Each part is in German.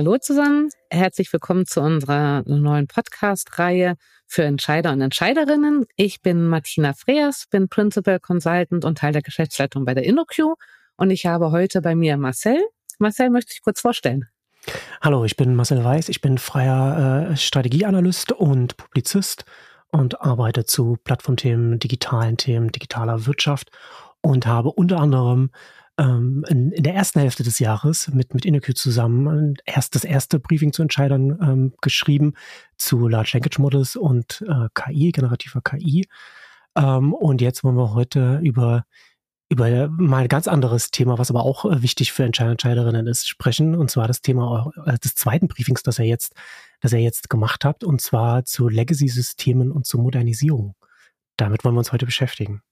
Hallo zusammen, herzlich willkommen zu unserer neuen Podcast-Reihe für Entscheider und Entscheiderinnen. Ich bin Martina Freers, bin Principal Consultant und Teil der Geschäftsleitung bei der InnoQ und ich habe heute bei mir Marcel. Marcel, möchte ich kurz vorstellen? Hallo, ich bin Marcel Weiß, ich bin freier äh, Strategieanalyst und Publizist und arbeite zu Plattformthemen, digitalen Themen, digitaler Wirtschaft und habe unter anderem ähm, in, in, der ersten Hälfte des Jahres mit, mit InnoQ zusammen erst das erste Briefing zu Entscheidern ähm, geschrieben zu Large Language Models und äh, KI, generativer KI. Ähm, und jetzt wollen wir heute über über mal ein ganz anderes Thema, was aber auch äh, wichtig für Entscheider Entscheiderinnen ist, sprechen. Und zwar das Thema äh, des zweiten Briefings, das er jetzt, das er jetzt gemacht habt, und zwar zu Legacy-Systemen und zu Modernisierung. Damit wollen wir uns heute beschäftigen.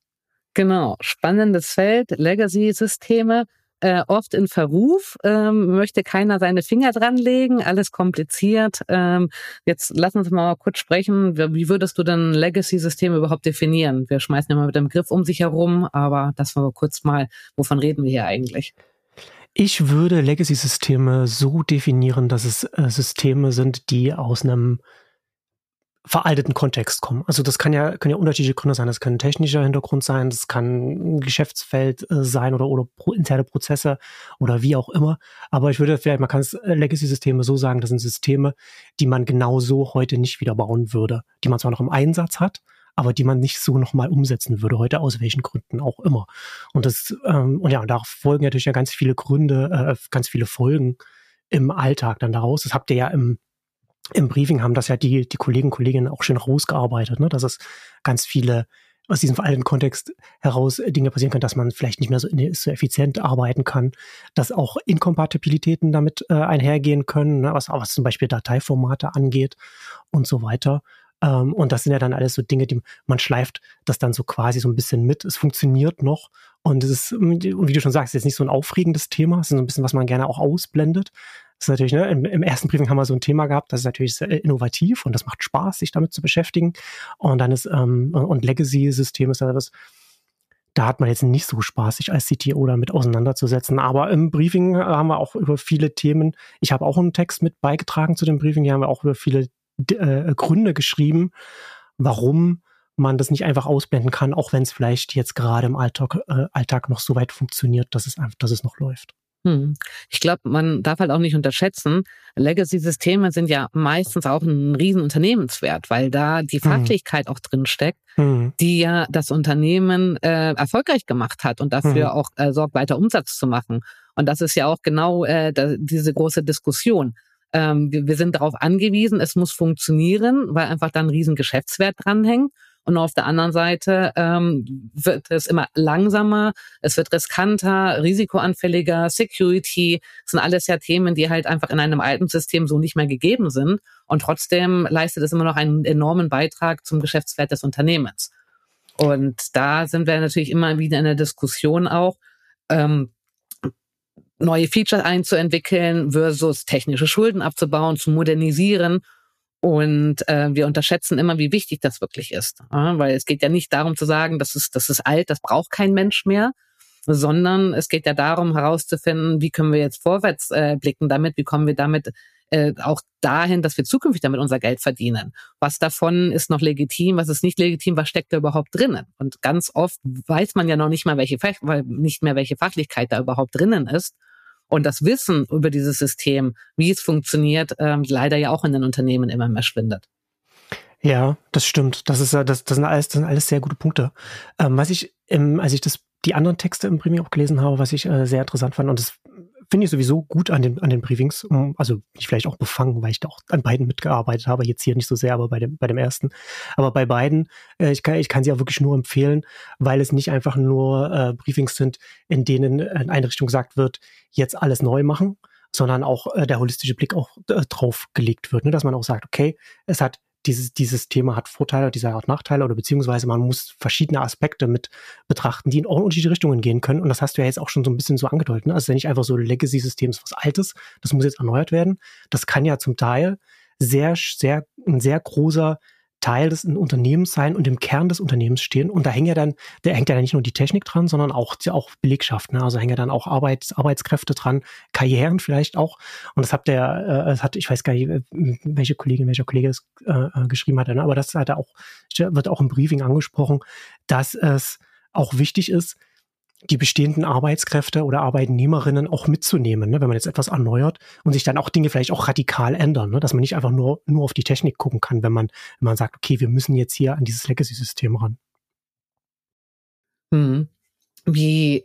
Genau, spannendes Feld, Legacy-Systeme, äh, oft in Verruf, ähm, möchte keiner seine Finger dran legen, alles kompliziert. Ähm, jetzt lass uns mal kurz sprechen, wie würdest du denn Legacy-Systeme überhaupt definieren? Wir schmeißen mal mit dem Begriff um sich herum, aber das war kurz mal, wovon reden wir hier eigentlich? Ich würde Legacy-Systeme so definieren, dass es äh, Systeme sind, die aus einem veralteten Kontext kommen. Also das kann ja, können ja unterschiedliche Gründe sein. Das kann ein technischer Hintergrund sein, das kann ein Geschäftsfeld äh, sein oder, oder pro, interne Prozesse oder wie auch immer. Aber ich würde vielleicht, man kann es äh, Legacy-Systeme so sagen, das sind Systeme, die man genau so heute nicht wieder bauen würde, die man zwar noch im Einsatz hat, aber die man nicht so nochmal umsetzen würde heute, aus welchen Gründen auch immer. Und das, ähm, und ja, da folgen natürlich ja ganz viele Gründe, äh, ganz viele Folgen im Alltag dann daraus. Das habt ihr ja im im Briefing haben das ja die, die Kollegen und Kolleginnen auch schön rausgearbeitet, ne? dass es ganz viele aus diesem veralteten Kontext heraus Dinge passieren können, dass man vielleicht nicht mehr so, so effizient arbeiten kann, dass auch Inkompatibilitäten damit äh, einhergehen können, ne? was, was zum Beispiel Dateiformate angeht und so weiter. Ähm, und das sind ja dann alles so Dinge, die man schleift das dann so quasi so ein bisschen mit. Es funktioniert noch und es ist, wie du schon sagst, jetzt nicht so ein aufregendes Thema, es ist so ein bisschen, was man gerne auch ausblendet. Das ist natürlich, ne, im, im, ersten Briefing haben wir so ein Thema gehabt, das ist natürlich sehr innovativ und das macht Spaß, sich damit zu beschäftigen. Und dann ist, ähm, und Legacy-System ist ja was, da hat man jetzt nicht so Spaß, sich als CTO damit auseinanderzusetzen. Aber im Briefing äh, haben wir auch über viele Themen, ich habe auch einen Text mit beigetragen zu dem Briefing, hier haben wir auch über viele äh, Gründe geschrieben, warum man das nicht einfach ausblenden kann, auch wenn es vielleicht jetzt gerade im Alltag, äh, Alltag noch so weit funktioniert, dass es einfach, dass es noch läuft. Hm. Ich glaube, man darf halt auch nicht unterschätzen, Legacy-Systeme sind ja meistens auch ein Riesenunternehmenswert, weil da die hm. Fachlichkeit mhm. auch drin steckt, mhm. die ja das Unternehmen äh, erfolgreich gemacht hat und dafür mhm. auch äh, sorgt, weiter Umsatz zu machen. Und das ist ja auch genau äh, da, diese große Diskussion. Ähm, wir, wir sind darauf angewiesen, es muss funktionieren, weil einfach dann ein riesen Geschäftswert dranhängt. Und auf der anderen Seite ähm, wird es immer langsamer, es wird riskanter, risikoanfälliger, Security, das sind alles ja Themen, die halt einfach in einem alten System so nicht mehr gegeben sind. Und trotzdem leistet es immer noch einen enormen Beitrag zum Geschäftswert des Unternehmens. Und da sind wir natürlich immer wieder in der Diskussion auch, ähm, neue Features einzuentwickeln versus technische Schulden abzubauen, zu modernisieren und äh, wir unterschätzen immer, wie wichtig das wirklich ist. Ja, weil es geht ja nicht darum zu sagen, das ist, das ist alt, das braucht kein Mensch mehr, sondern es geht ja darum herauszufinden, wie können wir jetzt vorwärts äh, blicken damit, wie kommen wir damit äh, auch dahin, dass wir zukünftig damit unser Geld verdienen. Was davon ist noch legitim, was ist nicht legitim, was steckt da überhaupt drinnen? Und ganz oft weiß man ja noch nicht mal, welche, weil nicht mehr welche Fachlichkeit da überhaupt drinnen ist. Und das Wissen über dieses System, wie es funktioniert, ähm, leider ja auch in den Unternehmen immer mehr schwindet. Ja, das stimmt. Das ist das, das sind alles, das sind alles sehr gute Punkte. Ähm, was ich, ähm, als ich das, die anderen Texte im Premium auch gelesen habe, was ich äh, sehr interessant fand, und das finde ich sowieso gut an den, an den Briefings. Also ich vielleicht auch befangen, weil ich da auch an beiden mitgearbeitet habe. Jetzt hier nicht so sehr, aber bei dem, bei dem ersten. Aber bei beiden, äh, ich, kann, ich kann sie auch wirklich nur empfehlen, weil es nicht einfach nur äh, Briefings sind, in denen in eine Richtung gesagt wird, jetzt alles neu machen, sondern auch äh, der holistische Blick auch äh, drauf gelegt wird. Ne? Dass man auch sagt, okay, es hat dieses, dieses Thema hat Vorteile, dieser hat Nachteile oder beziehungsweise man muss verschiedene Aspekte mit betrachten, die in unterschiedliche Richtungen gehen können. Und das hast du ja jetzt auch schon so ein bisschen so angedeutet. Ne? Also nicht einfach so Legacy-System ist was Altes, das muss jetzt erneuert werden. Das kann ja zum Teil sehr, sehr, ein sehr großer Teil des Unternehmens sein und im Kern des Unternehmens stehen. Und da hängt ja dann, da hängt ja nicht nur die Technik dran, sondern auch, auch Belegschaft. Ne? Also hängen ja dann auch Arbeits, Arbeitskräfte dran, Karrieren vielleicht auch. Und das habt ihr, äh, das hat, ich weiß gar nicht, welche Kollegin, welcher Kollege das äh, äh geschrieben hat, ne? aber das hat er auch, wird auch im Briefing angesprochen, dass es auch wichtig ist, die bestehenden Arbeitskräfte oder Arbeitnehmerinnen auch mitzunehmen, ne, wenn man jetzt etwas erneuert und sich dann auch Dinge vielleicht auch radikal ändern, ne, dass man nicht einfach nur, nur auf die Technik gucken kann, wenn man, wenn man sagt, okay, wir müssen jetzt hier an dieses Legacy-System ran. Hm. Wie,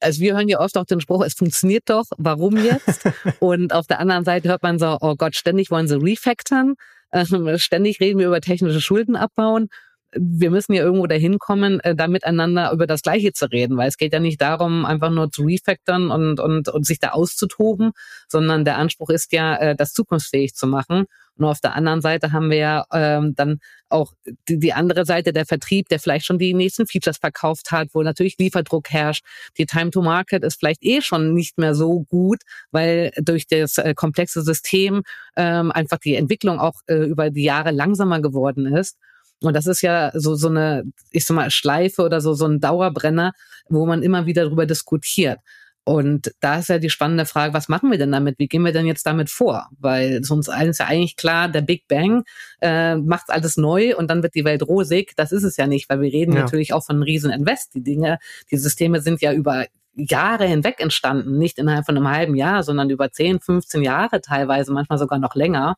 also wir hören ja oft auch den Spruch, es funktioniert doch, warum jetzt? und auf der anderen Seite hört man so, oh Gott, ständig wollen sie refactoren, äh, ständig reden wir über technische Schulden abbauen wir müssen ja irgendwo dahin kommen, äh, da miteinander über das Gleiche zu reden, weil es geht ja nicht darum, einfach nur zu refactoren und, und, und sich da auszutoben, sondern der Anspruch ist ja, äh, das zukunftsfähig zu machen. Und auf der anderen Seite haben wir ja ähm, dann auch die, die andere Seite, der Vertrieb, der vielleicht schon die nächsten Features verkauft hat, wo natürlich Lieferdruck herrscht. Die Time to Market ist vielleicht eh schon nicht mehr so gut, weil durch das äh, komplexe System ähm, einfach die Entwicklung auch äh, über die Jahre langsamer geworden ist. Und das ist ja so, so eine, ich sag mal, Schleife oder so, so ein Dauerbrenner, wo man immer wieder darüber diskutiert. Und da ist ja die spannende Frage, was machen wir denn damit? Wie gehen wir denn jetzt damit vor? Weil sonst allen ist ja eigentlich klar, der Big Bang äh, macht alles neu und dann wird die Welt rosig. Das ist es ja nicht, weil wir reden ja. natürlich auch von riesen Invest. Die Dinge, die Systeme sind ja über Jahre hinweg entstanden, nicht innerhalb von einem halben Jahr, sondern über 10, 15 Jahre teilweise, manchmal sogar noch länger.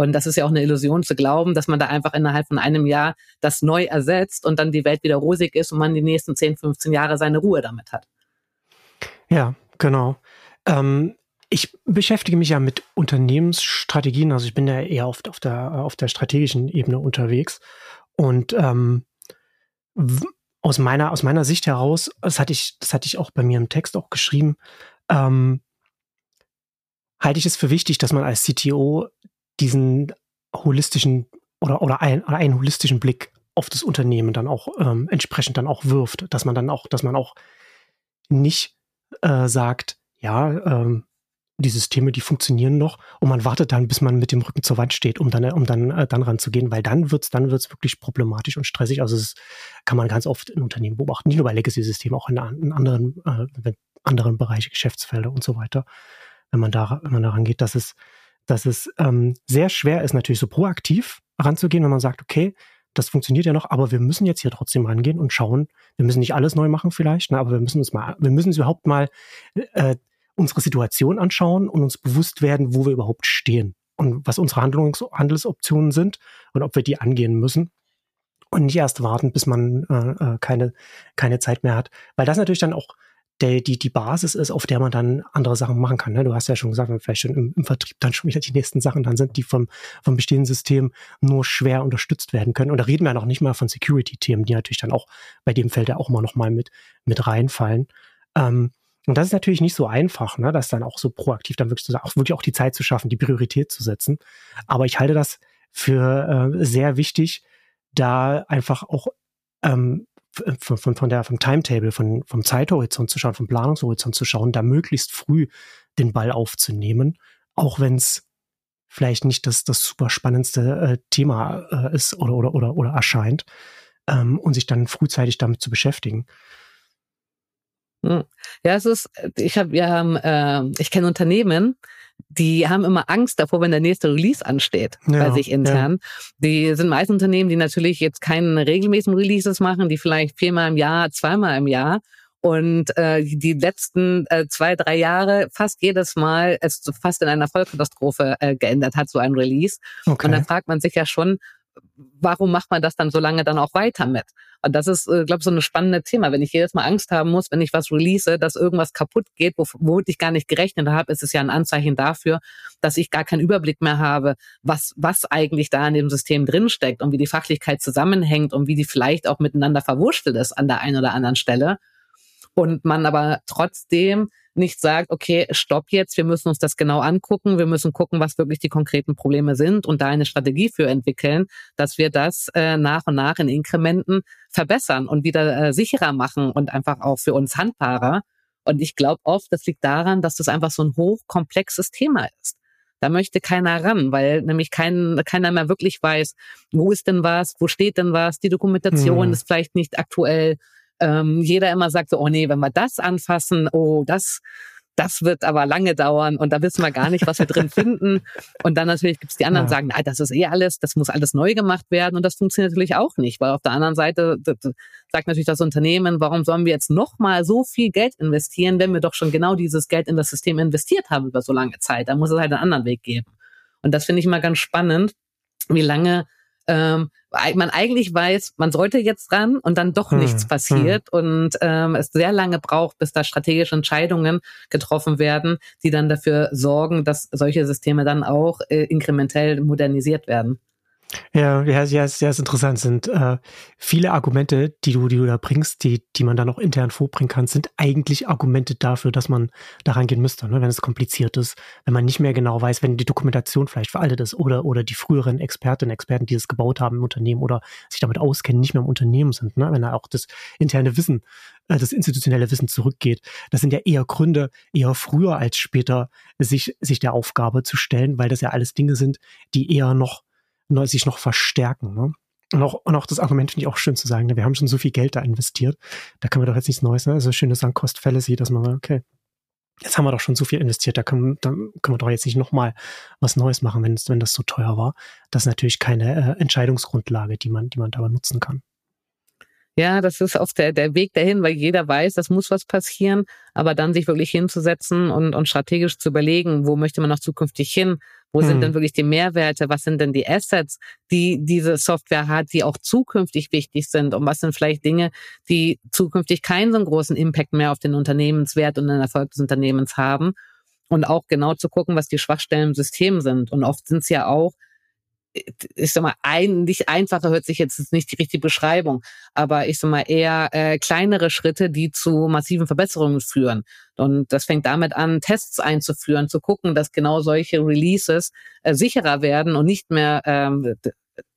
Und das ist ja auch eine Illusion zu glauben, dass man da einfach innerhalb von einem Jahr das neu ersetzt und dann die Welt wieder rosig ist und man die nächsten 10, 15 Jahre seine Ruhe damit hat. Ja, genau. Ähm, ich beschäftige mich ja mit Unternehmensstrategien, also ich bin ja eher oft auf der, auf der strategischen Ebene unterwegs. Und ähm, aus meiner, aus meiner Sicht heraus, das hatte ich, das hatte ich auch bei mir im Text auch geschrieben, ähm, halte ich es für wichtig, dass man als CTO diesen holistischen oder, oder, ein, oder einen holistischen Blick auf das Unternehmen dann auch ähm, entsprechend dann auch wirft, dass man dann auch, dass man auch nicht äh, sagt, ja, ähm, die Systeme, die funktionieren noch und man wartet dann, bis man mit dem Rücken zur Wand steht, um dann, um dann, äh, dann ranzugehen, weil dann wird's, dann wird's wirklich problematisch und stressig. Also das kann man ganz oft in Unternehmen beobachten, nicht nur bei Legacy-Systemen, auch in, in anderen, äh, anderen Bereiche, Geschäftsfelder und so weiter. Wenn man da, wenn man daran geht, dass es, dass es ähm, sehr schwer ist, natürlich so proaktiv ranzugehen, wenn man sagt, okay, das funktioniert ja noch, aber wir müssen jetzt hier trotzdem rangehen und schauen. Wir müssen nicht alles neu machen vielleicht, ne, aber wir müssen uns mal, wir müssen uns überhaupt mal äh, unsere Situation anschauen und uns bewusst werden, wo wir überhaupt stehen und was unsere Handlungs Handelsoptionen sind und ob wir die angehen müssen und nicht erst warten, bis man äh, äh keine keine Zeit mehr hat, weil das natürlich dann auch der, die, die Basis ist, auf der man dann andere Sachen machen kann. Ne? Du hast ja schon gesagt, wenn vielleicht schon im, im, Vertrieb dann schon wieder die nächsten Sachen dann sind, die vom, vom bestehenden System nur schwer unterstützt werden können. Und da reden wir noch nicht mal von Security-Themen, die natürlich dann auch bei dem Feld ja auch immer noch mal mit, mit reinfallen. Ähm, und das ist natürlich nicht so einfach, ne? das dann auch so proaktiv dann wirklich, auch wirklich auch die Zeit zu schaffen, die Priorität zu setzen. Aber ich halte das für äh, sehr wichtig, da einfach auch ähm, von, von, von der, vom Timetable, von, vom Zeithorizont zu schauen, vom Planungshorizont zu schauen, da möglichst früh den Ball aufzunehmen, auch wenn es vielleicht nicht das, das super spannendste äh, Thema äh, ist oder, oder, oder, oder erscheint, ähm, und sich dann frühzeitig damit zu beschäftigen. Hm. Ja, es ist, ich habe, wir haben, äh, ich kenne Unternehmen, die haben immer Angst davor, wenn der nächste Release ansteht ja, bei sich intern. Ja. Die sind meist Unternehmen, die natürlich jetzt keine regelmäßigen Releases machen, die vielleicht viermal im Jahr, zweimal im Jahr. Und äh, die letzten äh, zwei, drei Jahre fast jedes Mal es fast in einer Vollkatastrophe äh, geändert hat, so ein Release. Okay. Und dann fragt man sich ja schon, warum macht man das dann so lange dann auch weiter mit? Und das ist, äh, glaube ich, so ein spannendes Thema. Wenn ich jedes Mal Angst haben muss, wenn ich was release, dass irgendwas kaputt geht, womit ich gar nicht gerechnet habe, ist es ja ein Anzeichen dafür, dass ich gar keinen Überblick mehr habe, was, was eigentlich da in dem System drinsteckt und wie die Fachlichkeit zusammenhängt und wie die vielleicht auch miteinander verwurschtelt ist an der einen oder anderen Stelle. Und man aber trotzdem nicht sagt, okay, stopp jetzt, wir müssen uns das genau angucken, wir müssen gucken, was wirklich die konkreten Probleme sind und da eine Strategie für entwickeln, dass wir das äh, nach und nach in Inkrementen verbessern und wieder äh, sicherer machen und einfach auch für uns handbarer. Und ich glaube oft, das liegt daran, dass das einfach so ein hochkomplexes Thema ist. Da möchte keiner ran, weil nämlich kein, keiner mehr wirklich weiß, wo ist denn was, wo steht denn was, die Dokumentation mhm. ist vielleicht nicht aktuell. Ähm, jeder immer sagt so, oh nee, wenn wir das anfassen, oh, das, das wird aber lange dauern und da wissen wir gar nicht, was wir drin finden. Und dann natürlich gibt es die anderen, ja. sagen, na, das ist eh alles, das muss alles neu gemacht werden und das funktioniert natürlich auch nicht, weil auf der anderen Seite sagt natürlich das Unternehmen, warum sollen wir jetzt nochmal so viel Geld investieren, wenn wir doch schon genau dieses Geld in das System investiert haben über so lange Zeit. Da muss es halt einen anderen Weg geben. Und das finde ich immer ganz spannend, wie lange ähm, man eigentlich weiß, man sollte jetzt ran und dann doch hm, nichts passiert hm. und ähm, es sehr lange braucht, bis da strategische Entscheidungen getroffen werden, die dann dafür sorgen, dass solche Systeme dann auch äh, inkrementell modernisiert werden. Ja, ja, ja, sehr interessant sind äh, viele Argumente, die du, die du da bringst, die, die man dann auch intern vorbringen kann, sind eigentlich Argumente dafür, dass man daran gehen müsste, ne? wenn es kompliziert ist, wenn man nicht mehr genau weiß, wenn die Dokumentation vielleicht veraltet ist oder oder die früheren Expertinnen, Experten, die es gebaut haben im Unternehmen oder sich damit auskennen, nicht mehr im Unternehmen sind, ne? wenn da auch das interne Wissen, äh, das institutionelle Wissen zurückgeht. Das sind ja eher Gründe, eher früher als später, sich sich der Aufgabe zu stellen, weil das ja alles Dinge sind, die eher noch sich noch verstärken. Ne? Und auch, und auch das Argument finde ich auch schön zu sagen, ne? wir haben schon so viel Geld da investiert, da können wir doch jetzt nichts Neues, ne? Also schöne Sunk-Cost-Fallacy, dass man, okay, jetzt haben wir doch schon so viel investiert, da können, da können wir doch jetzt nicht nochmal was Neues machen, wenn, wenn das so teuer war. Das ist natürlich keine äh, Entscheidungsgrundlage, die man, die man dabei nutzen kann. Ja, das ist auch der, der Weg dahin, weil jeder weiß, das muss was passieren, aber dann sich wirklich hinzusetzen und, und strategisch zu überlegen, wo möchte man noch zukünftig hin, wo hm. sind denn wirklich die Mehrwerte, was sind denn die Assets, die diese Software hat, die auch zukünftig wichtig sind? Und was sind vielleicht Dinge, die zukünftig keinen so einen großen Impact mehr auf den Unternehmenswert und den Erfolg des Unternehmens haben? Und auch genau zu gucken, was die Schwachstellen im System sind. Und oft sind es ja auch ich sag mal, ein, nicht einfacher hört sich jetzt nicht die richtige Beschreibung, aber ich sag mal eher äh, kleinere Schritte, die zu massiven Verbesserungen führen. Und das fängt damit an, Tests einzuführen, zu gucken, dass genau solche Releases äh, sicherer werden und nicht mehr ähm,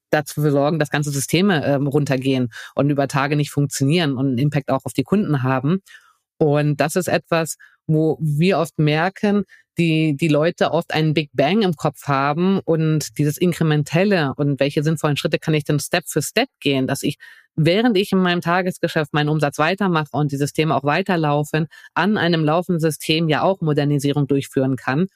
dazu sorgen, dass ganze Systeme ähm, runtergehen und über Tage nicht funktionieren und einen Impact auch auf die Kunden haben. Und das ist etwas, wo wir oft merken, die, die Leute oft einen Big Bang im Kopf haben und dieses Inkrementelle und welche sinnvollen Schritte kann ich denn Step für Step gehen, dass ich, während ich in meinem Tagesgeschäft meinen Umsatz weitermache und die Systeme auch weiterlaufen, an einem laufenden System ja auch Modernisierung durchführen kann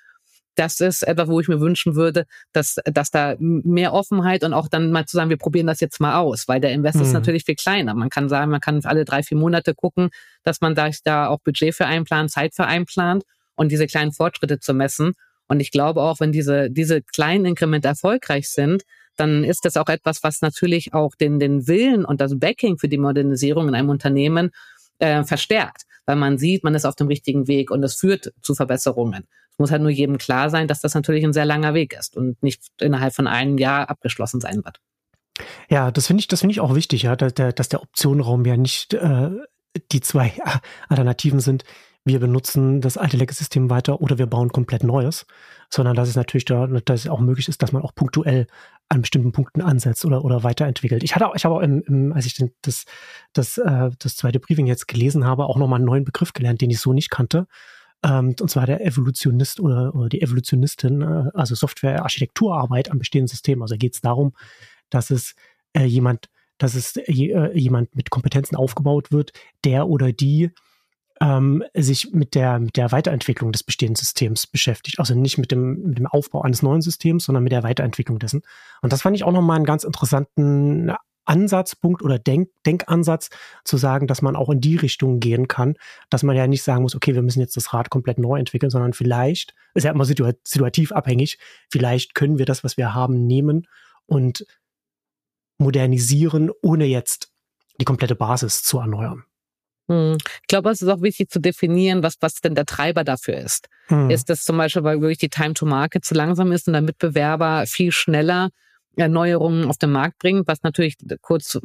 das ist etwas, wo ich mir wünschen würde, dass, dass da mehr Offenheit und auch dann mal zu sagen, wir probieren das jetzt mal aus, weil der Invest mhm. ist natürlich viel kleiner. Man kann sagen, man kann alle drei, vier Monate gucken, dass man da, da auch Budget für einplant, Zeit für einplant und diese kleinen Fortschritte zu messen. Und ich glaube auch, wenn diese, diese kleinen Inkremente erfolgreich sind, dann ist das auch etwas, was natürlich auch den, den Willen und das Backing für die Modernisierung in einem Unternehmen äh, verstärkt, weil man sieht, man ist auf dem richtigen Weg und es führt zu Verbesserungen. Es muss halt nur jedem klar sein, dass das natürlich ein sehr langer Weg ist und nicht innerhalb von einem Jahr abgeschlossen sein wird. Ja, das finde ich, das finde ich auch wichtig, ja, dass der, dass der Optionenraum ja nicht äh, die zwei Alternativen sind. Wir benutzen das alte Legacy-System weiter oder wir bauen komplett Neues, sondern dass es natürlich da, dass es auch möglich ist, dass man auch punktuell an bestimmten Punkten ansetzt oder, oder weiterentwickelt. Ich hatte auch, ich habe auch im, im als ich das, das, äh, das zweite Briefing jetzt gelesen habe, auch nochmal einen neuen Begriff gelernt, den ich so nicht kannte. Ähm, und zwar der Evolutionist oder, oder die Evolutionistin, äh, also Software-Architekturarbeit am bestehenden System. Also geht es darum, dass es äh, jemand, dass es äh, jemand mit Kompetenzen aufgebaut wird, der oder die ähm, sich mit der, mit der Weiterentwicklung des bestehenden Systems beschäftigt. Also nicht mit dem, mit dem Aufbau eines neuen Systems, sondern mit der Weiterentwicklung dessen. Und das fand ich auch nochmal einen ganz interessanten Ansatzpunkt oder Denk Denkansatz zu sagen, dass man auch in die Richtung gehen kann, dass man ja nicht sagen muss, okay, wir müssen jetzt das Rad komplett neu entwickeln, sondern vielleicht, ist ja immer situativ abhängig, vielleicht können wir das, was wir haben, nehmen und modernisieren, ohne jetzt die komplette Basis zu erneuern. Hm. Ich glaube, es ist auch wichtig zu definieren, was, was denn der Treiber dafür ist. Hm. Ist das zum Beispiel, weil wirklich die Time to Market zu langsam ist und der Mitbewerber viel schneller Erneuerungen auf den Markt bringt, was natürlich kurz,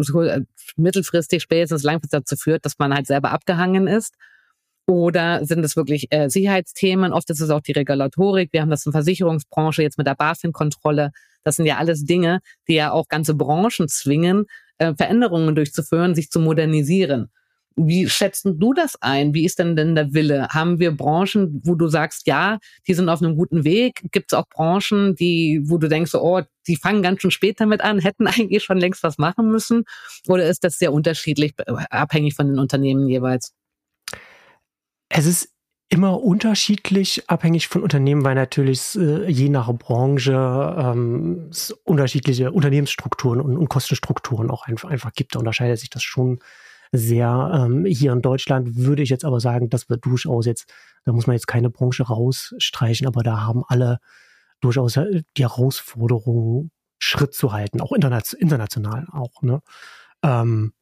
mittelfristig, spätestens langfristig dazu führt, dass man halt selber abgehangen ist. Oder sind es wirklich äh, Sicherheitsthemen? Oft ist es auch die Regulatorik. Wir haben das in der Versicherungsbranche jetzt mit der BaFin-Kontrolle. Das sind ja alles Dinge, die ja auch ganze Branchen zwingen, äh, Veränderungen durchzuführen, sich zu modernisieren. Wie schätzt du das ein? Wie ist denn denn der Wille? Haben wir Branchen, wo du sagst, ja, die sind auf einem guten Weg? Gibt es auch Branchen, die, wo du denkst, oh, die fangen ganz schön spät damit an, hätten eigentlich schon längst was machen müssen? Oder ist das sehr unterschiedlich, abhängig von den Unternehmen jeweils? Es ist immer unterschiedlich, abhängig von Unternehmen, weil natürlich äh, je nach Branche ähm, es unterschiedliche Unternehmensstrukturen und, und Kostenstrukturen auch einfach, einfach gibt. Da unterscheidet sich das schon sehr. Ähm, hier in Deutschland würde ich jetzt aber sagen, dass wir durchaus jetzt, da muss man jetzt keine Branche rausstreichen, aber da haben alle durchaus äh, die Herausforderung, Schritt zu halten, auch international auch. Ne? Ähm,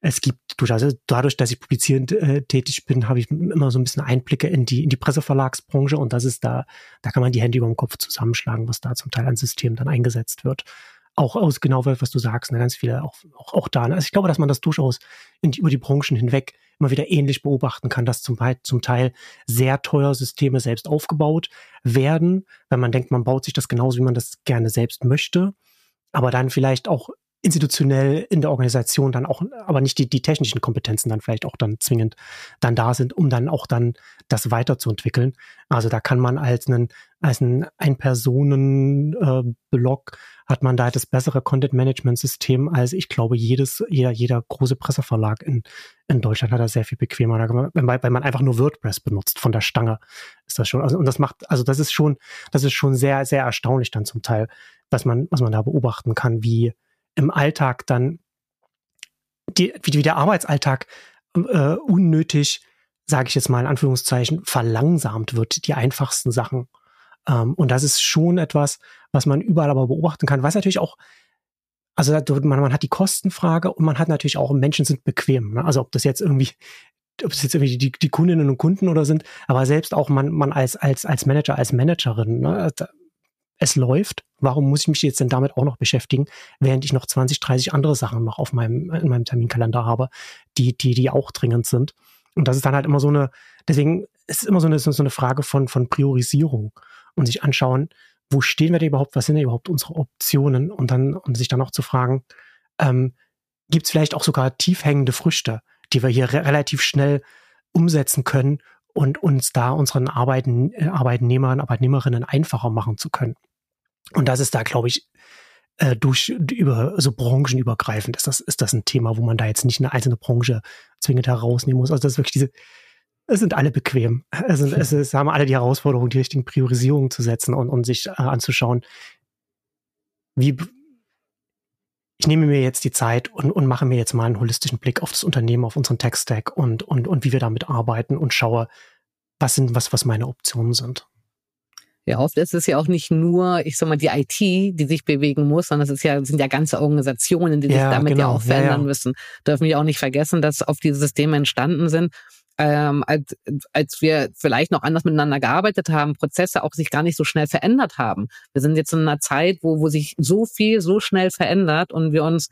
es gibt durchaus, also dadurch, dass ich publizierend äh, tätig bin, habe ich immer so ein bisschen Einblicke in die, in die Presseverlagsbranche und das ist da, da kann man die Hände über den Kopf zusammenschlagen, was da zum Teil an Systemen dann eingesetzt wird. Auch aus genau was du sagst, ne, ganz viele, auch, auch, auch da. Ne? Also ich glaube, dass man das durchaus die, über die Branchen hinweg immer wieder ähnlich beobachten kann, dass zum, zum Teil sehr teuer Systeme selbst aufgebaut werden, wenn man denkt, man baut sich das genauso, wie man das gerne selbst möchte, aber dann vielleicht auch institutionell in der Organisation dann auch, aber nicht die, die technischen Kompetenzen dann vielleicht auch dann zwingend dann da sind, um dann auch dann das weiterzuentwickeln. Also da kann man als einen, als ein Ein-Personen-Blog äh, hat man da das bessere Content-Management-System als ich glaube jedes, jeder, jeder große Presseverlag in, in Deutschland hat das sehr viel bequemer. Wenn, weil man einfach nur WordPress benutzt von der Stange, ist das schon, also, und das macht, also das ist schon, das ist schon sehr, sehr erstaunlich dann zum Teil, was man, was man da beobachten kann, wie, im Alltag dann, die, wie, der Arbeitsalltag äh, unnötig, sage ich jetzt mal in Anführungszeichen, verlangsamt wird, die einfachsten Sachen. Ähm, und das ist schon etwas, was man überall aber beobachten kann, was natürlich auch also man, man hat die Kostenfrage und man hat natürlich auch, Menschen sind bequem. Ne? Also ob das jetzt irgendwie, ob das jetzt irgendwie die, die Kundinnen und Kunden oder sind, aber selbst auch man, man als, als, als Manager, als Managerin, ne? es läuft. Warum muss ich mich jetzt denn damit auch noch beschäftigen, während ich noch 20, 30 andere Sachen noch auf meinem, in meinem Terminkalender habe, die, die, die auch dringend sind. Und das ist dann halt immer so eine, deswegen ist es immer so eine, so eine Frage von, von Priorisierung und sich anschauen, wo stehen wir denn überhaupt, was sind denn überhaupt unsere Optionen und dann, und sich dann auch zu fragen, ähm, gibt es vielleicht auch sogar tiefhängende Früchte, die wir hier re relativ schnell umsetzen können und uns da unseren Arbeiten, äh, Arbeitnehmern, Arbeitnehmerinnen einfacher machen zu können. Und das ist da, glaube ich, äh, durch über so branchenübergreifend ist das ist das ein Thema, wo man da jetzt nicht eine einzelne Branche zwingend herausnehmen muss. Also das ist wirklich diese es sind alle bequem. Es, sind, es, es haben alle die Herausforderung, die richtigen Priorisierungen zu setzen und, und sich äh, anzuschauen, wie ich nehme mir jetzt die Zeit und, und mache mir jetzt mal einen holistischen Blick auf das Unternehmen, auf unseren Tech-Stack und, und, und wie wir damit arbeiten und schaue, was sind, was, was meine Optionen sind. Ja, oft ist es ja auch nicht nur, ich sag mal, die IT, die sich bewegen muss, sondern es ist ja, sind ja ganze Organisationen, die sich ja, damit genau. ja auch verändern ja, ja. müssen. Dürfen wir auch nicht vergessen, dass auf diese Systeme entstanden sind, ähm, als, als wir vielleicht noch anders miteinander gearbeitet haben, Prozesse auch sich gar nicht so schnell verändert haben. Wir sind jetzt in einer Zeit, wo, wo sich so viel so schnell verändert und wir uns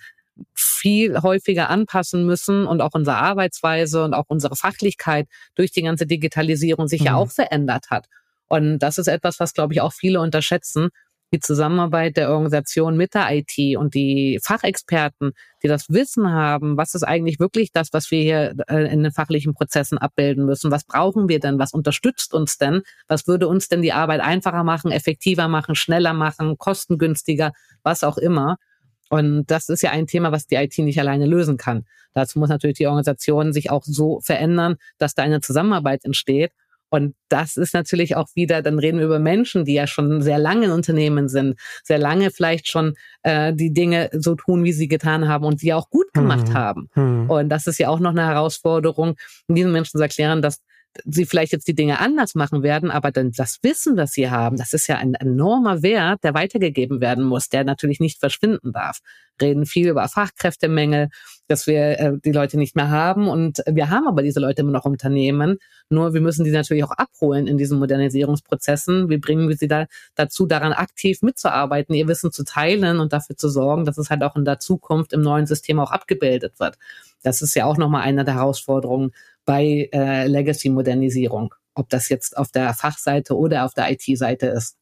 viel häufiger anpassen müssen und auch unsere Arbeitsweise und auch unsere Fachlichkeit durch die ganze Digitalisierung sich mhm. ja auch verändert hat. Und das ist etwas, was, glaube ich, auch viele unterschätzen. Die Zusammenarbeit der Organisation mit der IT und die Fachexperten, die das Wissen haben, was ist eigentlich wirklich das, was wir hier äh, in den fachlichen Prozessen abbilden müssen? Was brauchen wir denn? Was unterstützt uns denn? Was würde uns denn die Arbeit einfacher machen, effektiver machen, schneller machen, kostengünstiger, was auch immer? Und das ist ja ein Thema, was die IT nicht alleine lösen kann. Dazu muss natürlich die Organisation sich auch so verändern, dass da eine Zusammenarbeit entsteht und das ist natürlich auch wieder, dann reden wir über Menschen, die ja schon sehr lange in Unternehmen sind, sehr lange vielleicht schon äh, die Dinge so tun, wie sie getan haben und sie auch gut gemacht mhm. haben. Mhm. Und das ist ja auch noch eine Herausforderung, diesen Menschen zu erklären, dass sie vielleicht jetzt die Dinge anders machen werden, aber dann das Wissen, das sie haben, das ist ja ein enormer Wert, der weitergegeben werden muss, der natürlich nicht verschwinden darf. Reden viel über Fachkräftemängel, dass wir äh, die Leute nicht mehr haben und wir haben aber diese Leute immer noch Unternehmen. Nur wir müssen die natürlich auch abholen in diesen Modernisierungsprozessen. Wie bringen wir sie da dazu, daran aktiv mitzuarbeiten, ihr Wissen zu teilen und dafür zu sorgen, dass es halt auch in der Zukunft im neuen System auch abgebildet wird. Das ist ja auch nochmal eine der Herausforderungen bei äh, Legacy-Modernisierung, ob das jetzt auf der Fachseite oder auf der IT-Seite ist.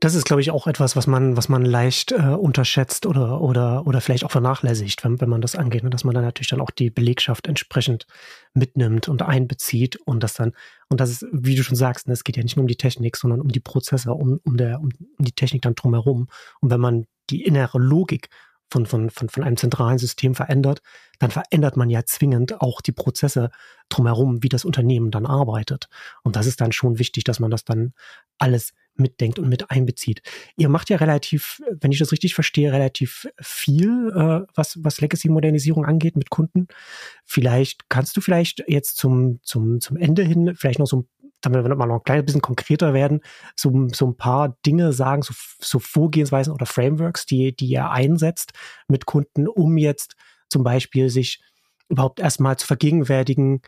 Das ist, glaube ich, auch etwas, was man, was man leicht äh, unterschätzt oder, oder, oder vielleicht auch vernachlässigt, wenn, wenn man das angeht. Und ne? dass man dann natürlich dann auch die Belegschaft entsprechend mitnimmt und einbezieht und das dann, und das ist, wie du schon sagst, ne, es geht ja nicht nur um die Technik, sondern um die Prozesse, um, um, der, um, um die Technik dann drumherum. Und wenn man die innere Logik von, von, von, von einem zentralen System verändert, dann verändert man ja zwingend auch die Prozesse drumherum, wie das Unternehmen dann arbeitet. Und das ist dann schon wichtig, dass man das dann alles mitdenkt und mit einbezieht. Ihr macht ja relativ, wenn ich das richtig verstehe, relativ viel, äh, was, was Legacy-Modernisierung angeht mit Kunden. Vielleicht kannst du vielleicht jetzt zum, zum, zum Ende hin vielleicht noch so ein damit wir mal noch ein kleines bisschen konkreter werden, so, so ein paar Dinge sagen, so, so Vorgehensweisen oder Frameworks, die, die ihr einsetzt mit Kunden, um jetzt zum Beispiel sich überhaupt erstmal zu vergegenwärtigen,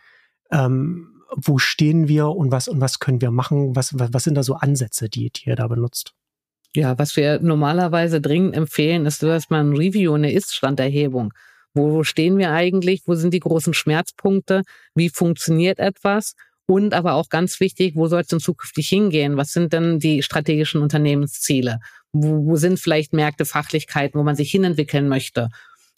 ähm, wo stehen wir und was und was können wir machen? Was, was, was sind da so Ansätze, die, die ihr da benutzt? Ja, was wir normalerweise dringend empfehlen, ist erstmal ein Review, eine Ist-Standerhebung. Wo stehen wir eigentlich? Wo sind die großen Schmerzpunkte? Wie funktioniert etwas? Und aber auch ganz wichtig, wo soll es denn zukünftig hingehen? Was sind denn die strategischen Unternehmensziele? Wo, wo sind vielleicht Märkte, Fachlichkeiten, wo man sich hinentwickeln möchte?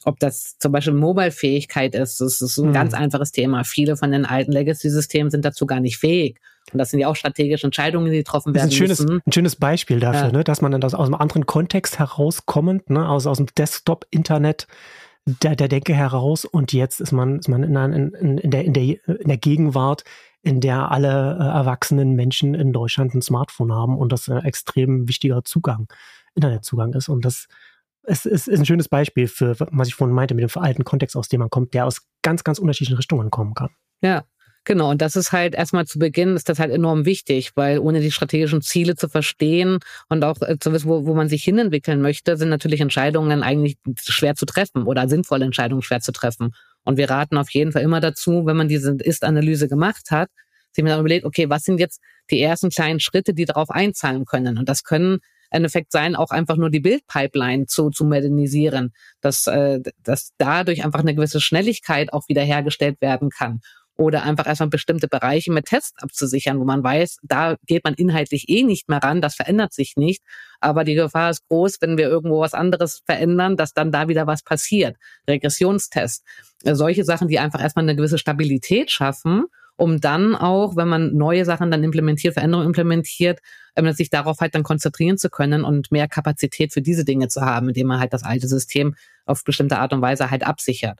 Ob das zum Beispiel Mobile-Fähigkeit ist, das ist ein mhm. ganz einfaches Thema. Viele von den alten Legacy-Systemen sind dazu gar nicht fähig. Und das sind ja auch strategische Entscheidungen, die getroffen werden das ist ein schönes, müssen. Ein schönes Beispiel dafür, ja. ne, dass man dann aus, aus einem anderen Kontext herauskommend, ne, aus, aus dem Desktop-Internet, der, der Denke heraus und jetzt ist man, ist man in, in, in, der, in, der, in der Gegenwart in der alle äh, erwachsenen Menschen in Deutschland ein Smartphone haben und das ein extrem wichtiger Zugang, Internetzugang ist. Und das ist, ist, ein schönes Beispiel für, was ich vorhin meinte, mit dem veralteten Kontext, aus dem man kommt, der aus ganz, ganz unterschiedlichen Richtungen kommen kann. Ja, Genau, und das ist halt erstmal zu Beginn ist das halt enorm wichtig, weil ohne die strategischen Ziele zu verstehen und auch äh, zu wissen, wo, wo man sich hinentwickeln möchte, sind natürlich Entscheidungen eigentlich schwer zu treffen oder sinnvolle Entscheidungen schwer zu treffen. Und wir raten auf jeden Fall immer dazu, wenn man diese Ist-Analyse gemacht hat, sich dann überlegt, okay, was sind jetzt die ersten kleinen Schritte, die darauf einzahlen können? Und das können ein Effekt sein, auch einfach nur die Bildpipeline zu, zu modernisieren, dass, äh, dass dadurch einfach eine gewisse Schnelligkeit auch wiederhergestellt werden kann oder einfach erstmal bestimmte Bereiche mit Tests abzusichern, wo man weiß, da geht man inhaltlich eh nicht mehr ran, das verändert sich nicht. Aber die Gefahr ist groß, wenn wir irgendwo was anderes verändern, dass dann da wieder was passiert. Regressionstest. Solche Sachen, die einfach erstmal eine gewisse Stabilität schaffen, um dann auch, wenn man neue Sachen dann implementiert, Veränderungen implementiert, ähm, sich darauf halt dann konzentrieren zu können und mehr Kapazität für diese Dinge zu haben, indem man halt das alte System auf bestimmte Art und Weise halt absichert.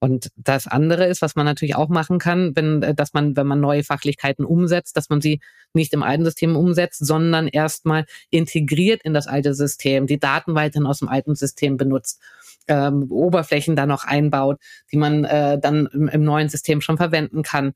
Und das andere ist, was man natürlich auch machen kann, wenn, äh, dass man, wenn man neue Fachlichkeiten umsetzt, dass man sie nicht im alten System umsetzt, sondern erstmal integriert in das alte System, die Daten weiterhin aus dem alten System benutzt, ähm, Oberflächen da noch einbaut, die man äh, dann im, im neuen System schon verwenden kann.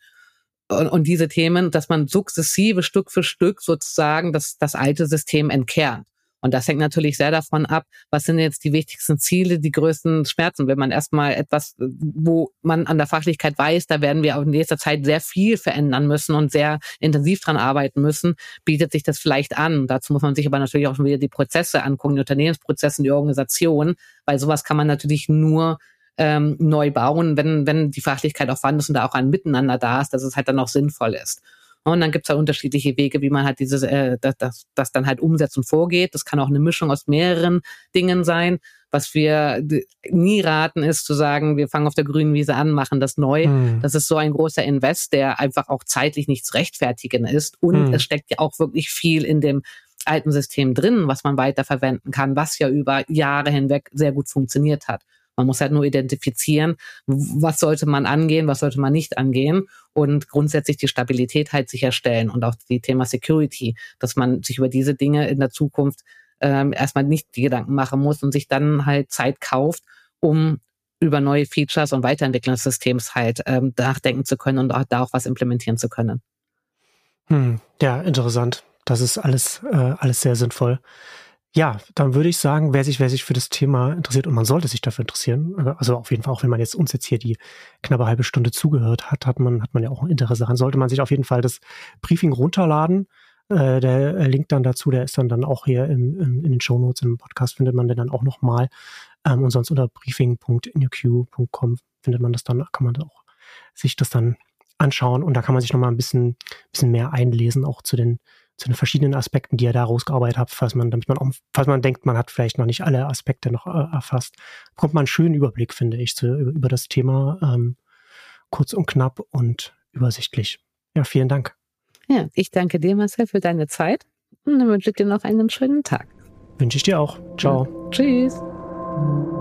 Und, und diese Themen, dass man sukzessive Stück für Stück sozusagen das, das alte System entkernt. Und das hängt natürlich sehr davon ab, was sind jetzt die wichtigsten Ziele, die größten Schmerzen. Wenn man erstmal etwas, wo man an der Fachlichkeit weiß, da werden wir auch in nächster Zeit sehr viel verändern müssen und sehr intensiv dran arbeiten müssen, bietet sich das vielleicht an. Dazu muss man sich aber natürlich auch schon wieder die Prozesse angucken, die Unternehmensprozesse, die Organisation, weil sowas kann man natürlich nur ähm, neu bauen, wenn, wenn die Fachlichkeit auch vorhanden ist und da auch ein Miteinander da ist, dass es halt dann auch sinnvoll ist. Und dann gibt es halt unterschiedliche Wege, wie man halt dieses, äh, das, das, das dann halt umsetzt und vorgeht. Das kann auch eine Mischung aus mehreren Dingen sein. Was wir nie raten, ist zu sagen, wir fangen auf der grünen Wiese an, machen das neu. Mhm. Das ist so ein großer Invest, der einfach auch zeitlich nicht zu rechtfertigen ist. Und mhm. es steckt ja auch wirklich viel in dem alten System drin, was man weiter verwenden kann, was ja über Jahre hinweg sehr gut funktioniert hat. Man muss halt nur identifizieren, was sollte man angehen, was sollte man nicht angehen und grundsätzlich die Stabilität halt sicherstellen und auch die Thema Security, dass man sich über diese Dinge in der Zukunft ähm, erstmal nicht die Gedanken machen muss und sich dann halt Zeit kauft, um über neue Features und Weiterentwicklung des Systems halt ähm, nachdenken zu können und auch da auch was implementieren zu können. Hm, ja, interessant. Das ist alles, äh, alles sehr sinnvoll. Ja, dann würde ich sagen, wer sich, wer sich für das Thema interessiert und man sollte sich dafür interessieren, also auf jeden Fall, auch wenn man jetzt uns jetzt hier die knappe halbe Stunde zugehört hat, hat man, hat man ja auch ein Interesse daran, sollte man sich auf jeden Fall das Briefing runterladen. Äh, der Link dann dazu, der ist dann, dann auch hier im, im, in den Show Notes im Podcast, findet man den dann auch nochmal. Ähm, und sonst unter briefing.nuq.com findet man das dann, kann man auch sich das dann anschauen und da kann man sich nochmal ein bisschen, bisschen mehr einlesen, auch zu den zu den verschiedenen Aspekten, die ihr da rausgearbeitet habt, falls man, damit man auch, falls man denkt, man hat vielleicht noch nicht alle Aspekte noch äh, erfasst, bekommt man einen schönen Überblick, finde ich, zu, über, über das Thema, ähm, kurz und knapp und übersichtlich. Ja, vielen Dank. Ja, ich danke dir, Marcel, für deine Zeit und wünsche dir noch einen schönen Tag. Wünsche ich dir auch. Ciao. Ja. Tschüss.